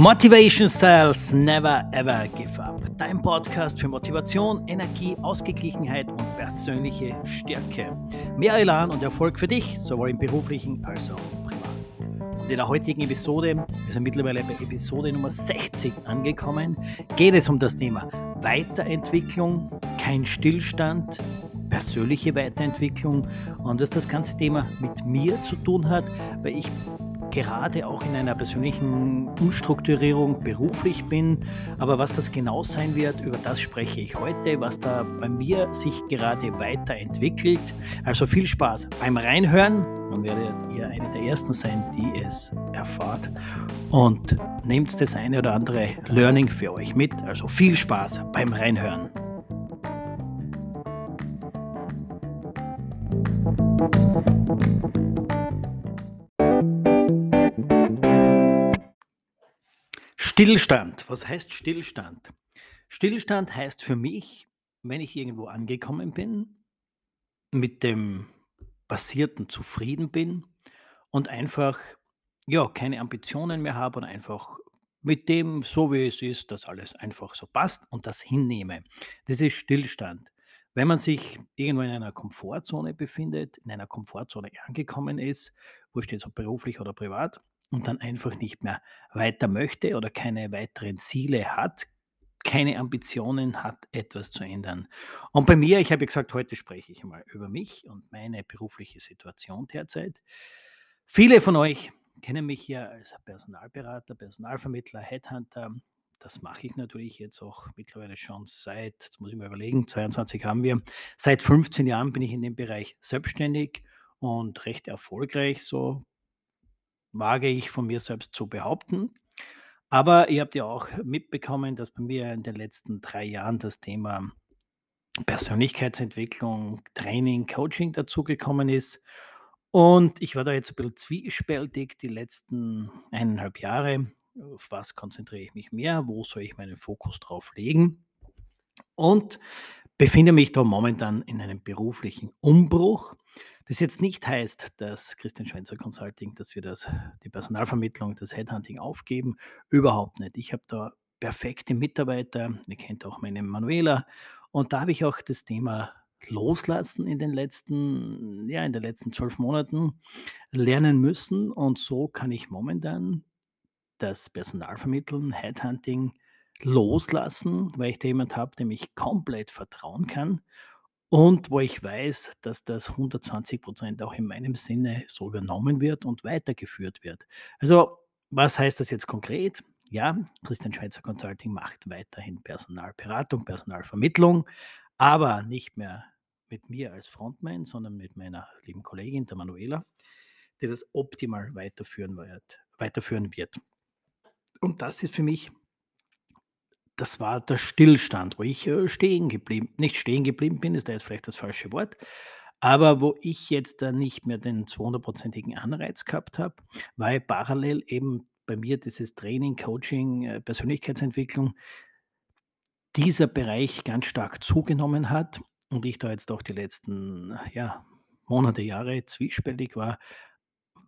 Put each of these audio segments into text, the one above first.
Motivation Sales Never Ever Give Up. Dein Podcast für Motivation, Energie, Ausgeglichenheit und persönliche Stärke. Mehr Elan und Erfolg für dich, sowohl im beruflichen als auch im privaten. Und in der heutigen Episode, wir sind mittlerweile bei Episode Nummer 60 angekommen, geht es um das Thema Weiterentwicklung, kein Stillstand, persönliche Weiterentwicklung und dass das ganze Thema mit mir zu tun hat, weil ich gerade auch in einer persönlichen Umstrukturierung beruflich bin. Aber was das genau sein wird, über das spreche ich heute, was da bei mir sich gerade weiterentwickelt. Also viel Spaß beim Reinhören. Dann werdet ihr eine der ersten sein, die es erfahrt. Und nehmt das eine oder andere Learning für euch mit. Also viel Spaß beim Reinhören. Stillstand. Was heißt Stillstand? Stillstand heißt für mich, wenn ich irgendwo angekommen bin, mit dem Passierten zufrieden bin und einfach ja, keine Ambitionen mehr habe und einfach mit dem, so wie es ist, dass alles einfach so passt und das hinnehme. Das ist Stillstand. Wenn man sich irgendwo in einer Komfortzone befindet, in einer Komfortzone angekommen ist, wo steht so beruflich oder privat, und dann einfach nicht mehr weiter möchte oder keine weiteren Ziele hat, keine Ambitionen hat, etwas zu ändern. Und bei mir, ich habe gesagt, heute spreche ich einmal über mich und meine berufliche Situation derzeit. Viele von euch kennen mich ja als Personalberater, Personalvermittler, Headhunter. Das mache ich natürlich jetzt auch mittlerweile schon seit, jetzt muss ich mal überlegen, 22 haben wir. Seit 15 Jahren bin ich in dem Bereich selbstständig und recht erfolgreich, so wage ich von mir selbst zu behaupten. Aber ihr habt ja auch mitbekommen, dass bei mir in den letzten drei Jahren das Thema Persönlichkeitsentwicklung, Training, Coaching dazugekommen ist. Und ich war da jetzt ein bisschen zwiespältig die letzten eineinhalb Jahre. Auf was konzentriere ich mich mehr? Wo soll ich meinen Fokus drauf legen? Und befinde mich da momentan in einem beruflichen Umbruch. Das jetzt nicht heißt, dass Christian Schwenzer Consulting, dass wir das, die Personalvermittlung, das Headhunting aufgeben. Überhaupt nicht. Ich habe da perfekte Mitarbeiter. Ihr kennt auch meine Manuela. Und da habe ich auch das Thema loslassen in den letzten, ja, in den letzten zwölf Monaten lernen müssen. Und so kann ich momentan das Personalvermitteln, Headhunting loslassen, weil ich da jemand habe, dem ich komplett vertrauen kann und wo ich weiß, dass das 120 Prozent auch in meinem Sinne so übernommen wird und weitergeführt wird. Also, was heißt das jetzt konkret? Ja, Christian Schweizer Consulting macht weiterhin Personalberatung, Personalvermittlung, aber nicht mehr mit mir als Frontman, sondern mit meiner lieben Kollegin, der Manuela, die das optimal weiterführen wird. Weiterführen wird. Und das ist für mich das war der Stillstand, wo ich, äh, stehen geblieben nicht stehen geblieben bin, ist da jetzt vielleicht das falsche Wort, aber wo ich jetzt da nicht mehr den 200% Anreiz gehabt habe, weil parallel eben bei mir dieses Training, Coaching, äh, Persönlichkeitsentwicklung dieser Bereich ganz stark zugenommen hat und ich da jetzt auch die letzten, ja, Monate, Jahre zwiespältig war.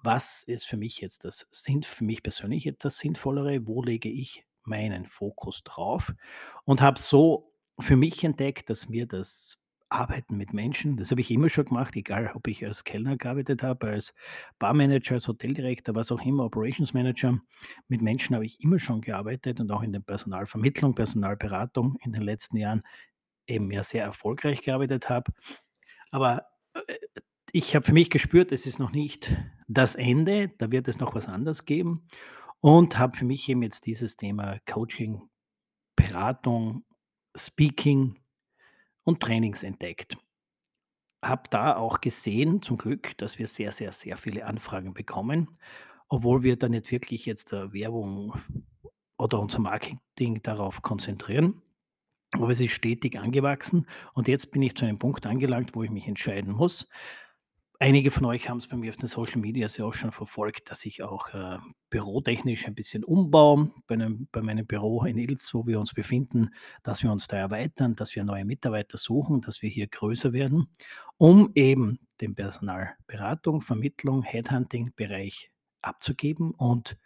Was ist für mich jetzt das sind für mich persönlich etwas Sinnvollere? Wo lege ich meinen Fokus drauf und habe so für mich entdeckt, dass mir das Arbeiten mit Menschen, das habe ich immer schon gemacht, egal ob ich als Kellner gearbeitet habe, als Barmanager, als Hoteldirektor, was auch immer, Operations Manager. Mit Menschen habe ich immer schon gearbeitet und auch in der Personalvermittlung, Personalberatung in den letzten Jahren eben ja sehr erfolgreich gearbeitet habe. Aber äh, ich habe für mich gespürt, es ist noch nicht das Ende, da wird es noch was anderes geben und habe für mich eben jetzt dieses Thema Coaching, Beratung, Speaking und Trainings entdeckt. Habe da auch gesehen, zum Glück, dass wir sehr, sehr, sehr viele Anfragen bekommen, obwohl wir da nicht wirklich jetzt äh, Werbung oder unser Marketing darauf konzentrieren. Aber es ist stetig angewachsen und jetzt bin ich zu einem Punkt angelangt, wo ich mich entscheiden muss. Einige von euch haben es bei mir auf den Social Medias ja auch schon verfolgt, dass ich auch äh, bürotechnisch ein bisschen umbaue bei, einem, bei meinem Büro in Ilz, wo wir uns befinden, dass wir uns da erweitern, dass wir neue Mitarbeiter suchen, dass wir hier größer werden, um eben den Personalberatung, Vermittlung, Headhunting-Bereich abzugeben und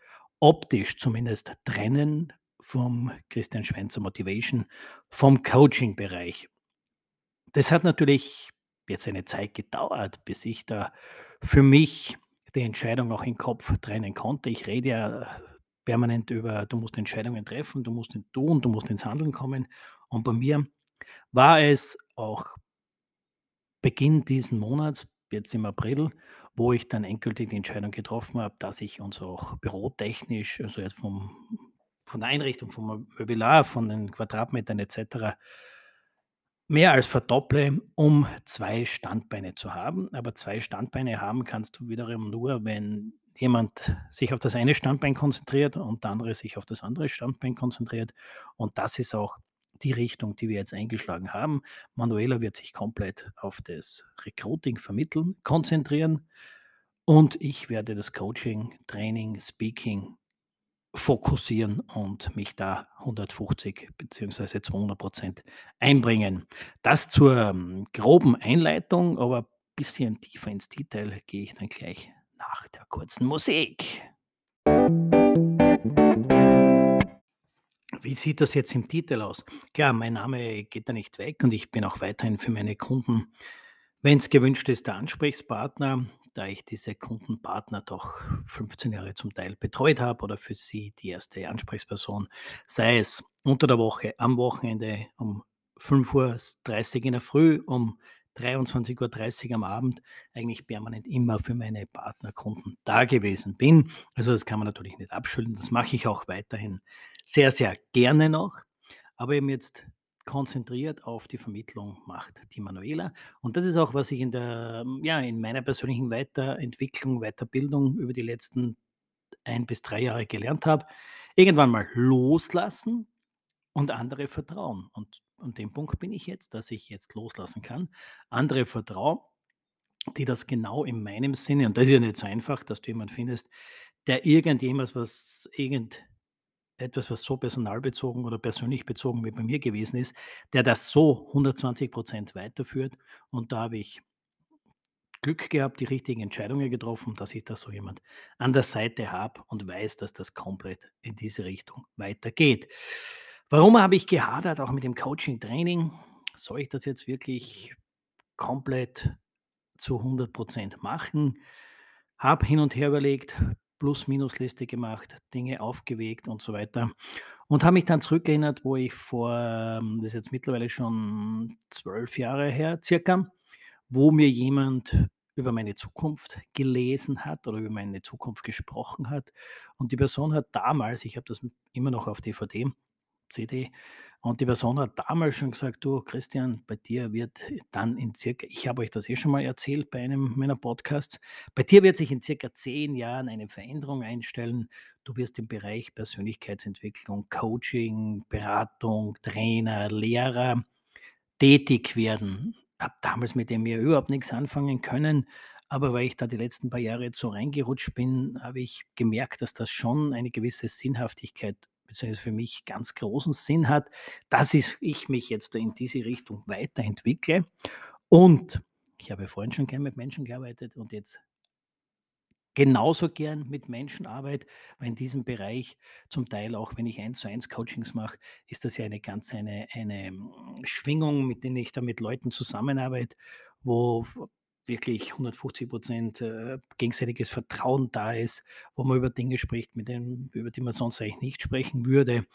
optisch zumindest trennen vom Christian Schweizer Motivation, vom Coaching-Bereich. Das hat natürlich jetzt eine Zeit gedauert, bis ich da für mich die Entscheidung auch im Kopf trennen konnte. Ich rede ja permanent über, du musst Entscheidungen treffen, du musst ihn tun, du musst ins Handeln kommen. Und bei mir war es auch Beginn diesen Monats, jetzt im April, wo ich dann endgültig die Entscheidung getroffen habe, dass ich uns auch bürotechnisch, also jetzt vom, von der Einrichtung, vom Möbelar, von den Quadratmetern etc. mehr als verdopple, um zwei Standbeine zu haben. Aber zwei Standbeine haben kannst du wiederum nur, wenn jemand sich auf das eine Standbein konzentriert und der andere sich auf das andere Standbein konzentriert. Und das ist auch die Richtung, die wir jetzt eingeschlagen haben. Manuela wird sich komplett auf das Recruiting, Vermitteln konzentrieren und ich werde das Coaching, Training, Speaking fokussieren und mich da 150 bzw. 200 Prozent einbringen. Das zur ähm, groben Einleitung, aber ein bisschen tiefer ins Detail gehe ich dann gleich nach der kurzen Musik. Wie sieht das jetzt im Titel aus? Klar, mein Name geht da nicht weg und ich bin auch weiterhin für meine Kunden, wenn es gewünscht ist, der Ansprechpartner, da ich diese Kundenpartner doch 15 Jahre zum Teil betreut habe oder für sie die erste Ansprechperson, sei es unter der Woche, am Wochenende um 5.30 Uhr in der Früh, um 23:30 Uhr am Abend eigentlich permanent immer für meine Partnerkunden da gewesen bin. Also, das kann man natürlich nicht abschütteln. Das mache ich auch weiterhin sehr, sehr gerne noch, aber eben jetzt konzentriert auf die Vermittlung macht die Manuela. Und das ist auch, was ich in der ja, in meiner persönlichen Weiterentwicklung, Weiterbildung über die letzten ein bis drei Jahre gelernt habe. Irgendwann mal loslassen und andere vertrauen. Und an dem Punkt bin ich jetzt, dass ich jetzt loslassen kann. Andere vertrauen, die das genau in meinem Sinne, und das ist ja nicht so einfach, dass du jemanden findest, der irgendjemand was, irgendetwas, was so personalbezogen oder persönlich bezogen wie bei mir gewesen ist, der das so 120 Prozent weiterführt. Und da habe ich Glück gehabt, die richtigen Entscheidungen getroffen, dass ich da so jemand an der Seite habe und weiß, dass das komplett in diese Richtung weitergeht. Warum habe ich gehadert, auch mit dem Coaching, Training? Soll ich das jetzt wirklich komplett zu 100 Prozent machen? Habe hin und her überlegt, Plus-Minus-Liste gemacht, Dinge aufgewegt und so weiter und habe mich dann zurückerinnert, wo ich vor, ähm, das ist jetzt mittlerweile schon zwölf Jahre her circa, wo mir jemand über meine Zukunft gelesen hat oder über meine Zukunft gesprochen hat. Und die Person hat damals, ich habe das immer noch auf DVD, CD. Und die Person hat damals schon gesagt: „Du Christian, bei dir wird dann in circa“ ich habe euch das eh schon mal erzählt bei einem meiner Podcasts, „bei dir wird sich in circa 10 Jahren eine Veränderung einstellen. Du wirst im Bereich Persönlichkeitsentwicklung, Coaching, Beratung, Trainer, Lehrer tätig werden.“ Habe damals mit dem ja überhaupt nichts anfangen können, aber weil ich da die letzten paar Jahre jetzt so reingerutscht bin, habe ich gemerkt, dass das schon eine gewisse Sinnhaftigkeit beziehungsweise für mich ganz großen Sinn hat, dass ich mich jetzt in diese Richtung weiterentwickle. Und ich habe vorhin schon gern mit Menschen gearbeitet und jetzt genauso gern mit Menschen arbeite, weil in diesem Bereich zum Teil auch, wenn ich eins zu eins Coachings mache, ist das ja eine ganz eine, eine mm, Schwingung, mit der ich da mit Leuten zusammenarbeite, wo wirklich 150 Prozent äh, gegenseitiges Vertrauen da ist, wo man über Dinge spricht, mit denen, über die man sonst eigentlich nicht sprechen würde.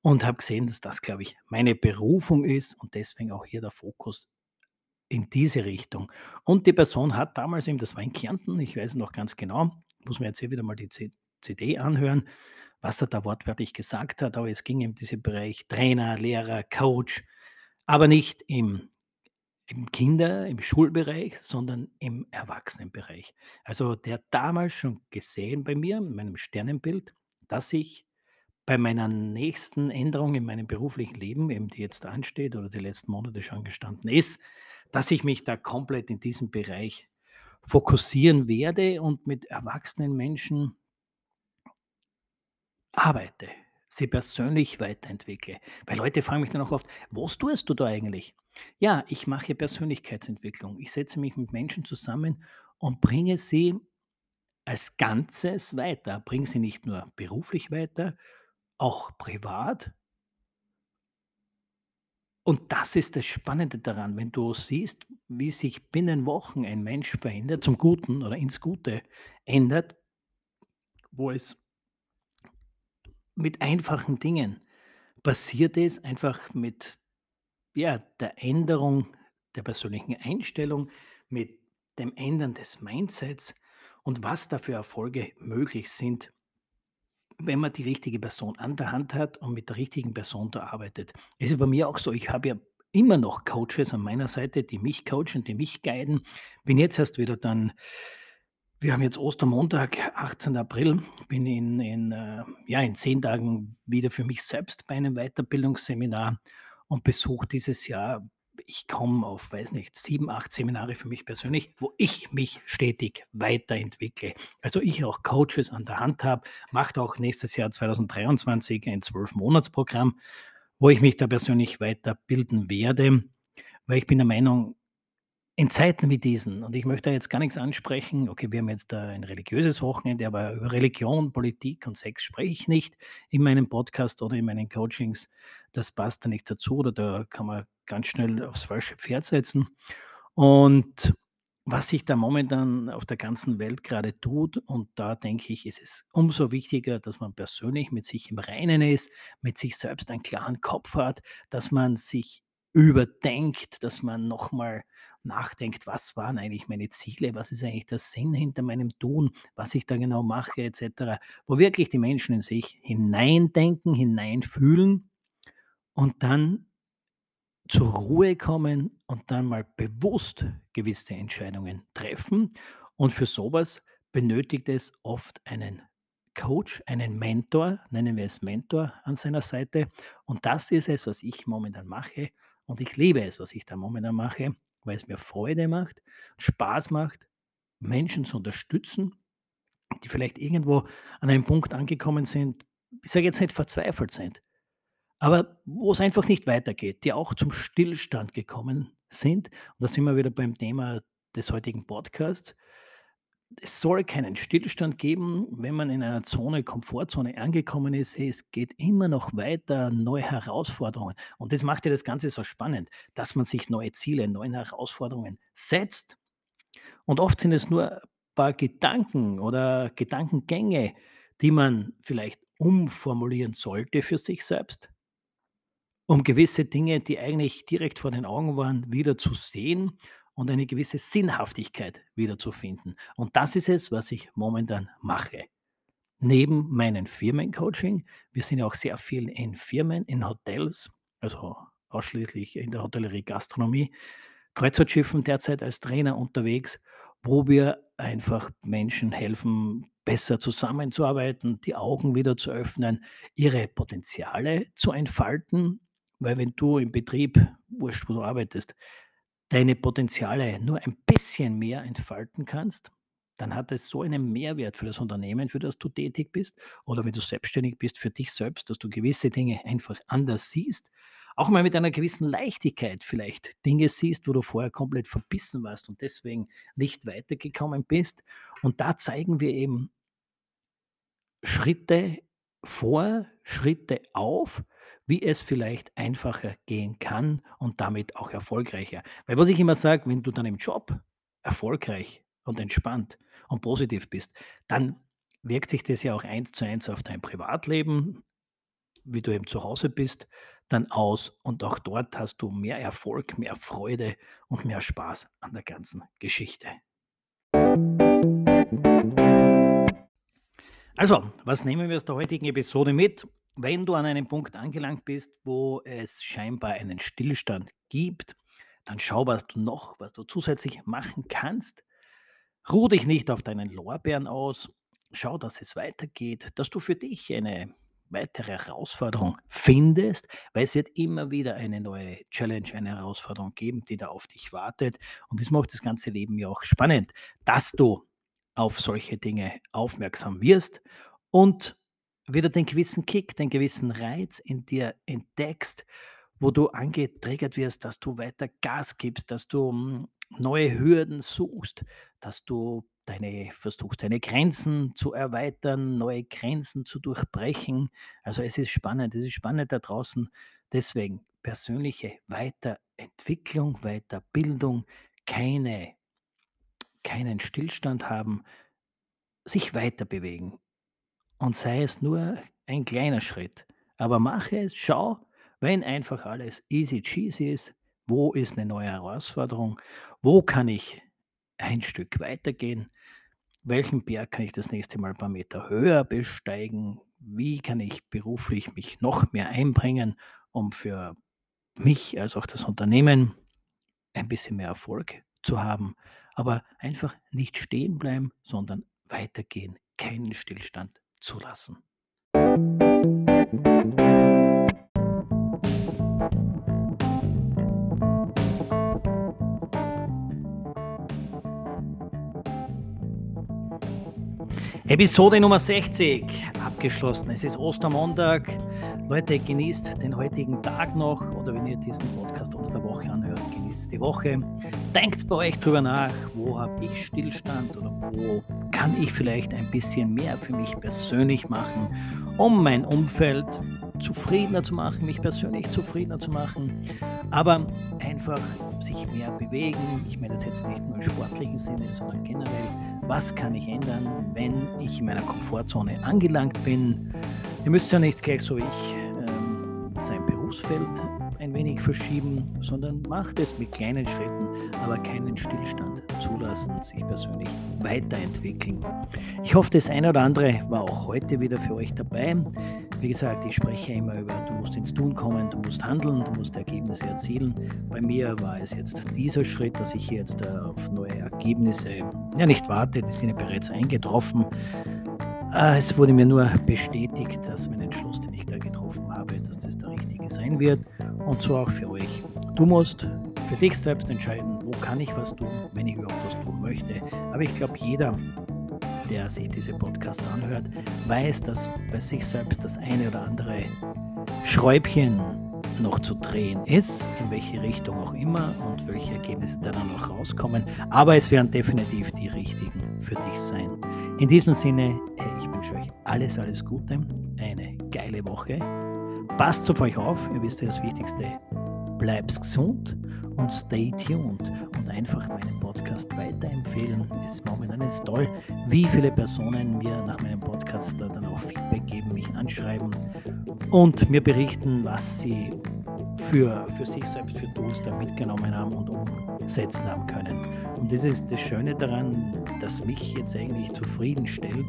Und habe gesehen, dass das, glaube ich, meine Berufung ist und deswegen auch hier der Fokus in diese Richtung. Und die Person hat damals eben, das war in Kärnten, ich weiß noch ganz genau, muss mir jetzt hier wieder mal die CD anhören, was er da wortwörtlich gesagt hat, aber es ging um diesen Bereich Trainer, Lehrer, Coach, aber nicht im im Kinder im Schulbereich, sondern im Erwachsenenbereich. Also, der damals schon gesehen bei mir, in meinem Sternenbild, dass ich bei meiner nächsten Änderung in meinem beruflichen Leben, eben die jetzt ansteht oder die letzten Monate schon gestanden ist, dass ich mich da komplett in diesem Bereich fokussieren werde und mit erwachsenen Menschen arbeite, sie persönlich weiterentwickle. Weil Leute fragen mich dann auch oft: „Was tust du da eigentlich?“ ja, ich mache Persönlichkeitsentwicklung. Ich setze mich mit Menschen zusammen und bringe sie als Ganzes weiter. Bring sie nicht nur beruflich weiter, auch privat. Und das ist das Spannende daran, wenn du siehst, wie sich binnen Wochen ein Mensch verändert, zum Guten oder ins Gute ändert, wo es mit einfachen Dingen passiert ist, einfach mit ja, der Änderung der persönlichen Einstellung, mit dem Ändern des Mindsets und was da für Erfolge möglich sind, wenn man die richtige Person an der Hand hat und mit der richtigen Person da arbeitet. Es ist bei mir auch so, ich habe ja immer noch Coaches an meiner Seite, die mich coachen, die mich guiden. Bin jetzt erst wieder dann wir haben jetzt Ostermontag, 18. April, bin in in, äh ja, in 10 Tagen wieder für mich selbst bei einem Weiterbildungsseminar und besuche dieses Jahr ich komme auf, weiß nicht, 7, 8 Seminare für mich persönlich, wo ich mich stetig weiterentwickle. Also, ich auch Coaches an der Hand habe, mache auch nächstes Jahr 2023 ein 12-Monatsprogramm, wo ich mich da persönlich weiterbilden werde, weil ich bin der Meinung, in Zeiten wie diesen und ich möchte da jetzt gar nichts ansprechen okay, wir haben jetzt ein religiöses Wochenende, aber über Religion, Politik und Sex spreche ich nicht in meinem Podcast oder in meinen Coachings. Das passt da nicht dazu oder da kann man ganz schnell aufs falsche Pferd setzen. Und was sich da momentan auf der ganzen Welt gerade tut und da denke ich, ist es umso wichtiger, dass man persönlich mit sich im Reinen ist, mit sich selbst einen klaren Kopf hat, dass man sich überdenkt, dass man noch mal nachdenkt: „Was waren eigentlich meine Ziele? Was ist eigentlich der Sinn hinter meinem Tun, was ich da genau mache“, et cetera. Wo wirklich die Menschen in sich hineindenken, hineinfühlen und dann zur Ruhe kommen und dann mal bewusst gewisse Entscheidungen treffen. Und für so was benötigt es oft einen Coach, einen Mentor, nennen wir es Mentor an seiner Seite. Und das ist es, was ich momentan mache. Und ich liebe es, was ich da momentan mache, weil es mir Freude macht, Spaß macht, Menschen zu unterstützen, die vielleicht irgendwo an einem Punkt angekommen sind, ich sage jetzt nicht verzweifelt sind, aber wo es einfach nicht weitergeht, die auch zum Stillstand gekommen sind. Und da sind wir wieder beim Thema des heutigen Podcasts. Es soll keinen Stillstand geben, wenn man in einer Zone Komfortzone angekommen ist. Hey, es geht immer noch weiter, neue Herausforderungen. Und das macht ja das Ganze so spannend, dass man sich neue Ziele, neuen Herausforderungen setzt. Und oft sind es nur ein paar Gedanken oder Gedankengänge, die man vielleicht umformulieren sollte für sich selbst um gewisse Dinge, die eigentlich direkt vor den Augen waren, wieder zu sehen und eine gewisse Sinnhaftigkeit wiederzufinden. Und das ist es, was ich momentan mache. Neben meinem Firmencoaching wir sind ja auch sehr viel in Firmen, in Hotels, also ausschließlich in der Hotellerie, Gastronomie, Kreuzfahrtschiffen derzeit als Trainer unterwegs, wo wir einfach Menschen helfen, besser zusammenzuarbeiten, die Augen wieder zu öffnen, ihre Potenziale zu entfalten. Weil wenn du im Betrieb, wurscht, wo du arbeitest, deine Potenziale nur ein bisschen mehr entfalten kannst, dann hat es so einen Mehrwert für das Unternehmen, für das du tätig bist oder wenn du selbstständig bist für dich selbst, dass du gewisse Dinge einfach anders siehst, auch mal mit einer gewissen Leichtigkeit vielleicht Dinge siehst, wo du vorher komplett verbissen warst und deswegen nicht weitergekommen bist. Und da zeigen wir eben Schritte vor, Schritte auf, wie es vielleicht einfacher gehen kann und damit auch erfolgreicher. Weil was ich immer sage, wenn du dann im Job erfolgreich und entspannt und positiv bist, dann wirkt sich das ja auch eins zu eins auf dein Privatleben, wie du eben zu Hause bist, dann aus und auch dort hast du mehr Erfolg, mehr Freude und mehr Spaß an der ganzen Geschichte. Also, was nehmen wir aus der heutigen Episode mit? Wenn du an einem Punkt angelangt bist, wo es scheinbar einen Stillstand gibt, dann schau, was du noch was du zusätzlich machen kannst. Ruhe dich nicht auf deinen Lorbeeren aus. Schau, dass es weitergeht, dass du für dich eine weitere Herausforderung findest, weil es wird immer wieder eine neue Challenge, eine Herausforderung geben, die da auf dich wartet. Und das macht das ganze Leben ja auch spannend, dass du auf solche Dinge aufmerksam wirst und wieder den gewissen Kick, den gewissen Reiz in dir entdeckst, wo du angetriggert wirst, dass du weiter Gas gibst, dass du hm, neue Hürden suchst, dass du deine versuchst deine Grenzen zu erweitern, neue Grenzen zu durchbrechen. Also, es ist spannend, es ist spannend da draußen. Deswegen persönliche Weiterentwicklung, Weiterbildung, keine keinen Stillstand haben, sich weiterbewegen und sei es nur ein kleiner Schritt. Aber mache es, schau, wenn einfach alles easy cheesy ist, wo ist eine neue Herausforderung? Wo kann ich ein Stück weitergehen? Welchen Berg kann ich das nächste Mal ein paar Meter höher besteigen? Wie kann ich beruflich mich noch mehr einbringen, um für mich als auch das Unternehmen ein bisschen mehr Erfolg zu haben? Aber einfach nicht stehen bleiben, sondern weitergehen, keinen Stillstand zulassen. Episode Nummer 60 abgeschlossen. Es ist Ostermontag. Leute, genießt den heutigen Tag noch oder wenn ihr diesen Podcast unter der Woche anhört, genießt die Woche. Denkt bei euch drüber nach, wo habe ich Stillstand oder wo kann ich vielleicht ein bisschen mehr für mich persönlich machen, um mein Umfeld zufriedener zu machen, mich persönlich zufriedener zu machen, aber einfach sich mehr bewegen. Ich meine das jetzt nicht nur im sportlichen Sinne, sondern generell was kann ich ändern, wenn ich in meiner Komfortzone angelangt bin. Ihr müsst ja nicht gleich so wie ich ähm, sein Berufsfeld ein wenig verschieben, sondern macht es mit kleinen Schritten, aber keinen Stillstand zulassen, sich persönlich weiterentwickeln. Ich hoffe, das eine oder andere war auch heute wieder für euch dabei. Wie gesagt, ich spreche immer über, du musst ins Tun kommen, du musst handeln, du musst Ergebnisse erzielen. Bei mir war es jetzt dieser Schritt, dass ich jetzt äh, auf neue Ergebnisse ja nicht warte, die sind ja bereits eingetroffen. Äh, es wurde mir nur bestätigt, dass mein Entschluss, den ich da getroffen habe, dass das der richtige sein wird. Und so auch für euch. Du musst für dich selbst entscheiden, wo kann ich was tun, wenn ich überhaupt was tun möchte. Aber ich glaube, jeder der sich diese Podcasts anhört, weiß, dass bei sich selbst das eine oder andere Schräubchen noch zu drehen ist, in welche Richtung auch immer und welche Ergebnisse da dann noch rauskommen. Aber es werden definitiv die richtigen für dich sein. In diesem Sinne, ich wünsche euch alles, alles Gute, eine geile Woche. Passt auf euch auf, ihr wisst ja das Wichtigste. Bleibt gesund und stay tuned und einfach meinen Podcast weiterempfehlen. Es ist momentan ist toll, wie viele Personen mir nach meinem Podcast dann auch Feedback geben, mich anschreiben und mir berichten, was sie für, für sich selbst, für Tools da mitgenommen haben und umsetzen haben können. Und das ist das Schöne daran, dass mich jetzt eigentlich zufriedenstellt,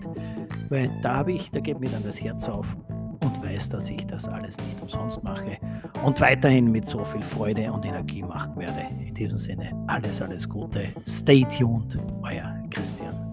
weil da habe ich, da geht mir dann das Herz auf und weiß, dass ich das alles nicht umsonst mache und weiterhin mit so viel Freude und Energie machen werde. In diesem Sinne, alles, alles Gute. Stay tuned, euer Christian.